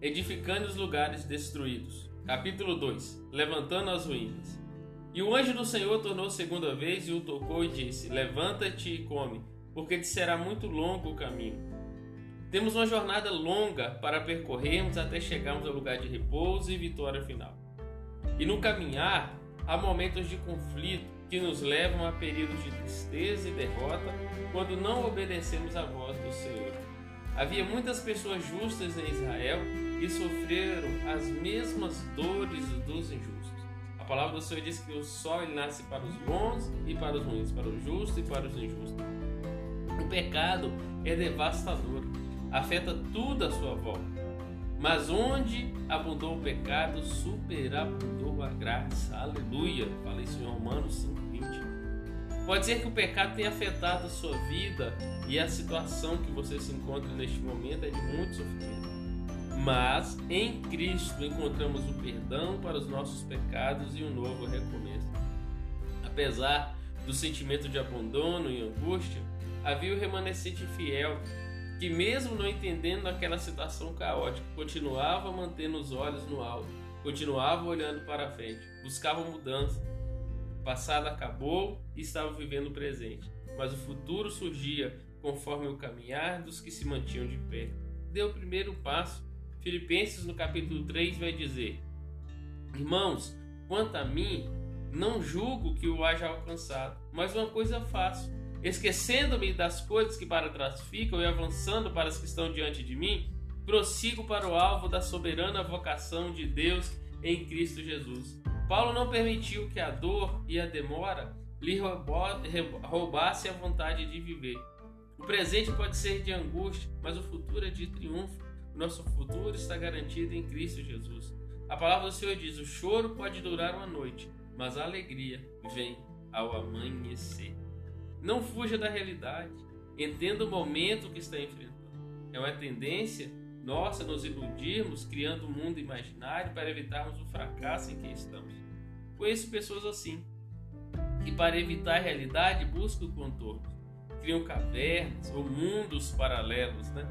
edificando os lugares destruídos. Capítulo 2 Levantando as ruínas. E o anjo do Senhor tornou segunda vez e o tocou e disse: Levanta-te e come, porque te será muito longo o caminho. Temos uma jornada longa para percorrermos até chegarmos ao lugar de repouso e vitória final. E no caminhar, há momentos de conflito que nos levam a períodos de tristeza e derrota quando não obedecemos à voz do Senhor. Havia muitas pessoas justas em Israel e sofreram as mesmas dores dos injustos. A palavra do Senhor diz que o sol nasce para os bons e para os ruins, para os justos e para os injustos. O pecado é devastador, afeta tudo à sua volta. Mas onde abundou o pecado, superabundou a graça. Aleluia. Fala isso em Romanos 5,20. Pode ser que o pecado tenha afetado a sua vida e a situação que você se encontra neste momento é de muito sofrimento. Mas em Cristo encontramos o perdão para os nossos pecados e um novo recomeço. Apesar do sentimento de abandono e angústia, havia o remanescente fiel que, mesmo não entendendo aquela situação caótica, continuava mantendo os olhos no alto, continuava olhando para frente, buscava mudança. O passado acabou e estava vivendo o presente, mas o futuro surgia conforme o caminhar dos que se mantinham de pé. Deu o primeiro passo. Filipenses, no capítulo 3, vai dizer: Irmãos, quanto a mim, não julgo que o haja alcançado, mas uma coisa faço Esquecendo-me das coisas que para trás ficam e avançando para as que estão diante de mim, prossigo para o alvo da soberana vocação de Deus em Cristo Jesus. Paulo não permitiu que a dor e a demora lhe roubasse a vontade de viver. O presente pode ser de angústia, mas o futuro é de triunfo. Nosso futuro está garantido em Cristo Jesus. A palavra do Senhor diz: o choro pode durar uma noite, mas a alegria vem ao amanhecer. Não fuja da realidade. Entenda o momento que está enfrentando. É uma tendência nossa nos iludirmos criando um mundo imaginário para evitarmos o fracasso em que estamos. Conheço pessoas assim, que para evitar a realidade buscam contornos, criam cavernas ou mundos paralelos, né?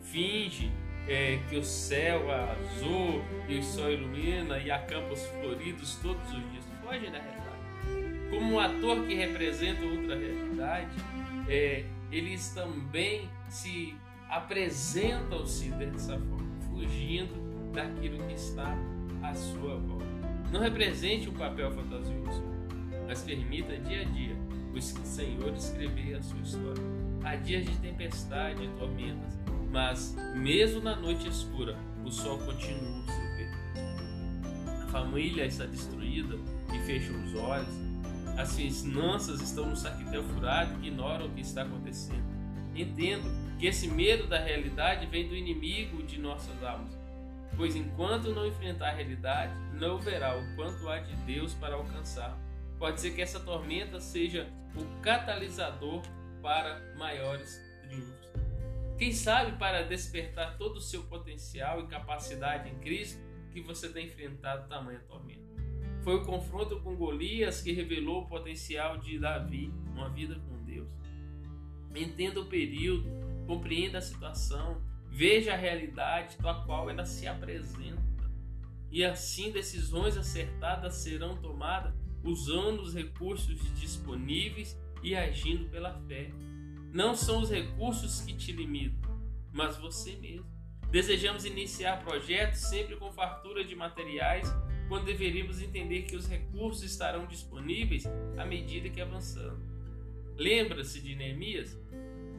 Finge é, que o céu é azul e o sol ilumina e há campos floridos todos os dias. Foge da realidade como um ator que representa outra realidade, é, eles também se apresentam-se dessa forma, fugindo daquilo que está à sua volta. Não represente um papel fantasioso, mas permita dia a dia o Senhor escrever a sua história. Há dias de tempestade tormentas, mas mesmo na noite escura, o sol continua seu ver. A família está destruída e fecha os olhos, as finanças estão no saquetel furado e ignoram o que está acontecendo. Entendo que esse medo da realidade vem do inimigo de nossas almas, pois enquanto não enfrentar a realidade, não verá o quanto há de Deus para alcançar. Pode ser que essa tormenta seja o catalisador para maiores triunfos. Quem sabe para despertar todo o seu potencial e capacidade em Cristo que você tem enfrentado tamanha tormenta. Foi o confronto com Golias que revelou o potencial de Davi, uma vida com Deus. Entenda o período, compreenda a situação, veja a realidade a qual ela se apresenta. E assim decisões acertadas serão tomadas usando os recursos disponíveis e agindo pela fé. Não são os recursos que te limitam, mas você mesmo. Desejamos iniciar projetos sempre com fartura de materiais quando deveríamos entender que os recursos estarão disponíveis à medida que avançamos. Lembra-se de Neemias?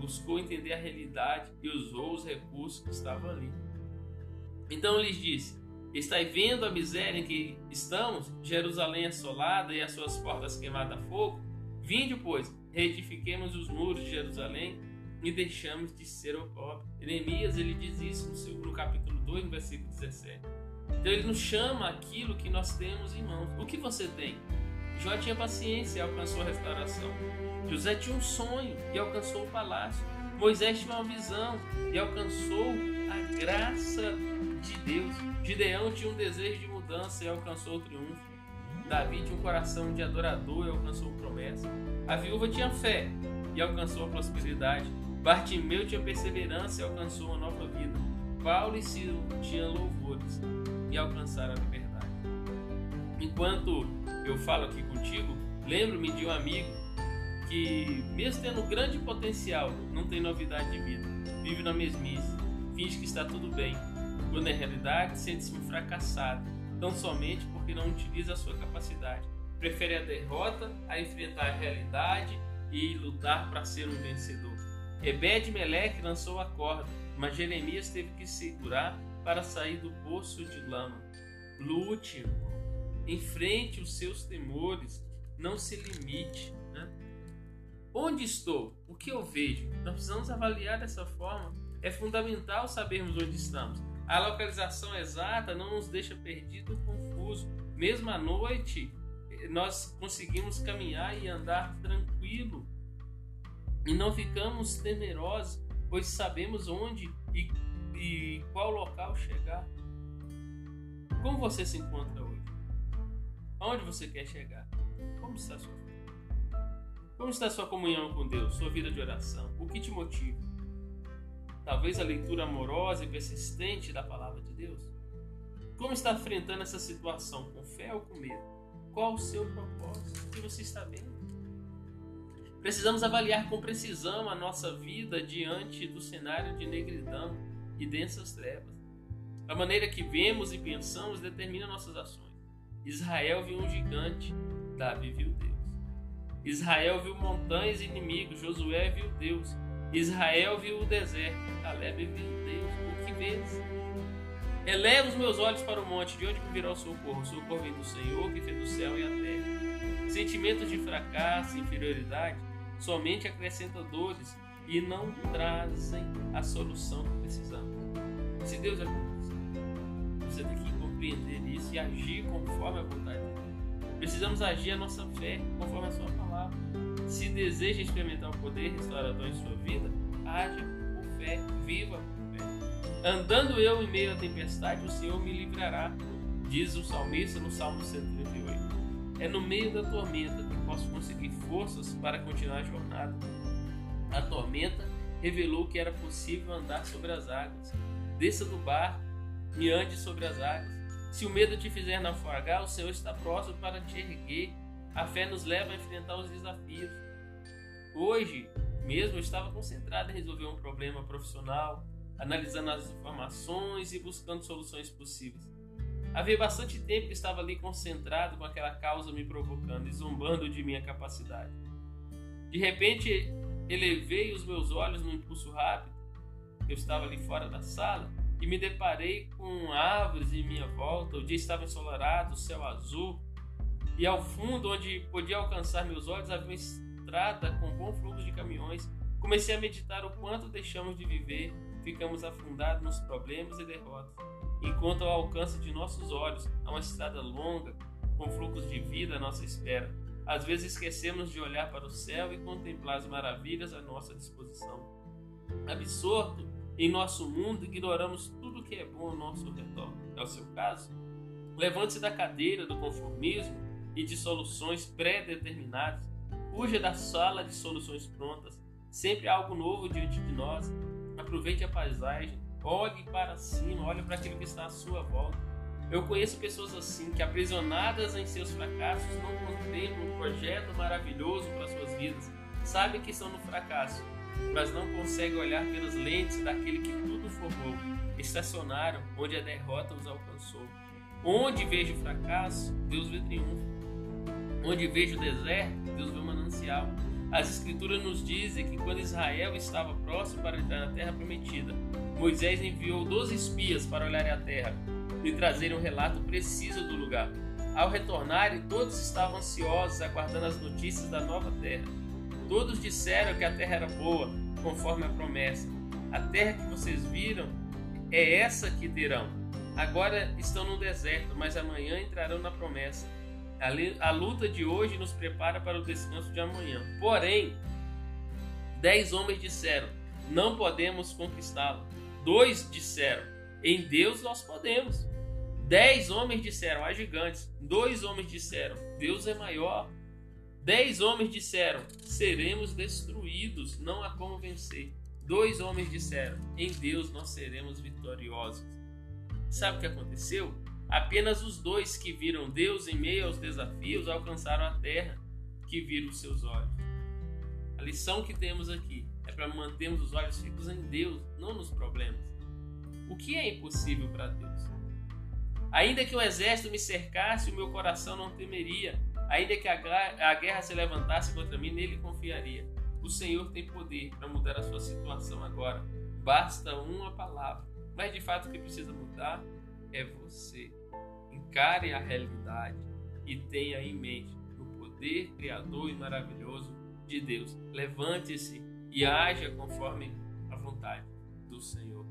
Buscou entender a realidade e usou os recursos que estavam ali. Então lhes disse: Estai vendo a miséria em que estamos, Jerusalém assolada e as suas portas queimadas a fogo? Vinde, pois, reedifiquemos os muros de Jerusalém e deixamos de ser o pobre. Neemias ele diz isso no, seu, no capítulo 2, no versículo 17. Então ele nos chama aquilo que nós temos em mãos. O que você tem? Jó tinha paciência e alcançou a restauração. José tinha um sonho e alcançou o palácio. Moisés tinha uma visão e alcançou a graça de Deus. Gideão tinha um desejo de mudança e alcançou o triunfo. Davi tinha um coração de adorador e alcançou promessa. A viúva tinha fé e alcançou a prosperidade. Bartimeu tinha perseverança e alcançou uma nova vida. Paulo e Silas tinham louvores e alcançaram a liberdade. Enquanto eu falo aqui contigo, lembro-me de um amigo que, mesmo tendo grande potencial, não tem novidade de vida, vive na mesmice, finge que está tudo bem, quando na realidade sente-se um fracassado, tão somente porque não utiliza a sua capacidade. Prefere a derrota a enfrentar a realidade e lutar para ser um vencedor. Ebed Meleque lançou a corda, mas Jeremias teve que segurar para sair do poço de lama. Lute, enfrente os seus temores, não se limite. Né? Onde estou? O que eu vejo? Nós precisamos avaliar dessa forma. É fundamental sabermos onde estamos. A localização exata não nos deixa perdido ou confuso. Mesmo à noite, nós conseguimos caminhar e andar tranquilo e não ficamos temerosos, pois sabemos onde e, e qual local chegar. Como você se encontra hoje? Aonde você quer chegar? Como está sua vida? Como está sua comunhão com Deus, sua vida de oração? O que te motiva? Talvez a leitura amorosa e persistente da palavra de Deus? Como está enfrentando essa situação? Com fé ou com medo? Qual o seu propósito? O que você está vendo? Precisamos avaliar com precisão a nossa vida diante do cenário de negridão e densas trevas. A maneira que vemos e pensamos determina nossas ações. Israel viu um gigante, Davi viu Deus. Israel viu montanhas e inimigos, Josué viu Deus. Israel viu o deserto, Caleb viu Deus. O que vês? Eleva os meus olhos para o monte, de onde me virá o socorro? O socorro vem do Senhor, que fez o céu e a terra. Sentimentos de fracasso, inferioridade, somente acrescentam dores e não trazem a solução que precisamos. Se Deus é com você, você tem que compreender isso e agir conforme a vontade dele. Precisamos agir a nossa fé conforme a sua palavra. Se deseja experimentar o poder restaurador em sua vida, haja por fé, viva por fé. Andando eu em meio à tempestade, o Senhor me livrará, diz o salmista no Salmo 138. É no meio da tormenta que posso conseguir forças para continuar a jornada. A tormenta revelou que era possível andar sobre as águas. Desça do barco e ande sobre as águas. Se o medo te fizer naufragar, o Senhor está próximo para te erguer. A fé nos leva a enfrentar os desafios. Hoje mesmo eu estava concentrado em resolver um problema profissional, analisando as informações e buscando soluções possíveis. Havia bastante tempo que estava ali concentrado com aquela causa me provocando e zombando de minha capacidade. De repente, elevei os meus olhos num impulso rápido. Eu estava ali fora da sala e me deparei com árvores em minha volta. O dia estava ensolarado, o céu azul, e ao fundo, onde podia alcançar meus olhos, havia uma estrada com bom fluxo de caminhões. Comecei a meditar o quanto deixamos de viver, ficamos afundados nos problemas e derrotas enquanto ao alcance de nossos olhos há uma estrada longa com fluxos de vida à nossa espera. Às vezes esquecemos de olhar para o céu e contemplar as maravilhas à nossa disposição. Absorto em nosso mundo, ignoramos tudo que é bom ao nosso redor. É o seu caso? Levante-se da cadeira do conformismo e de soluções pré-determinadas. Fuja da sala de soluções prontas. Sempre há algo novo diante de nós. Aproveite a paisagem Olhe para cima, olhe para aquilo que está à sua volta. Eu conheço pessoas assim, que aprisionadas em seus fracassos, não contemplam um projeto maravilhoso para suas vidas. Sabem que estão no fracasso, mas não conseguem olhar pelas lentes daquele que tudo formou. Estacionaram onde a derrota os alcançou. Onde vejo fracasso, Deus vê triunfo. Onde vejo deserto, Deus vê manancial. As escrituras nos dizem que quando Israel estava próximo para entrar na terra prometida, Moisés enviou 12 espias para olharem a terra e trazerem um relato preciso do lugar. Ao retornarem, todos estavam ansiosos, aguardando as notícias da nova terra. Todos disseram que a terra era boa, conforme a promessa. A terra que vocês viram é essa que terão. Agora estão no deserto, mas amanhã entrarão na promessa. A luta de hoje nos prepara para o descanso de amanhã. Porém, dez homens disseram: Não podemos conquistá-lo. Dois disseram: Em Deus nós podemos. Dez homens disseram: Há gigantes. Dois homens disseram: Deus é maior. Dez homens disseram: Seremos destruídos, não há como vencer. Dois homens disseram: Em Deus nós seremos vitoriosos. Sabe o que aconteceu? Apenas os dois que viram Deus em meio aos desafios alcançaram a terra que viram os seus olhos. A lição que temos aqui é para mantermos os olhos fixos em Deus, não nos problemas. O que é impossível para Deus? Ainda que o exército me cercasse, o meu coração não temeria. Ainda que a guerra se levantasse contra mim, nele confiaria. O Senhor tem poder para mudar a sua situação agora. Basta uma palavra. Mas de fato o que precisa mudar é você. Encare a realidade e tenha em mente o poder criador e maravilhoso de Deus. Levante-se e haja conforme a vontade do Senhor.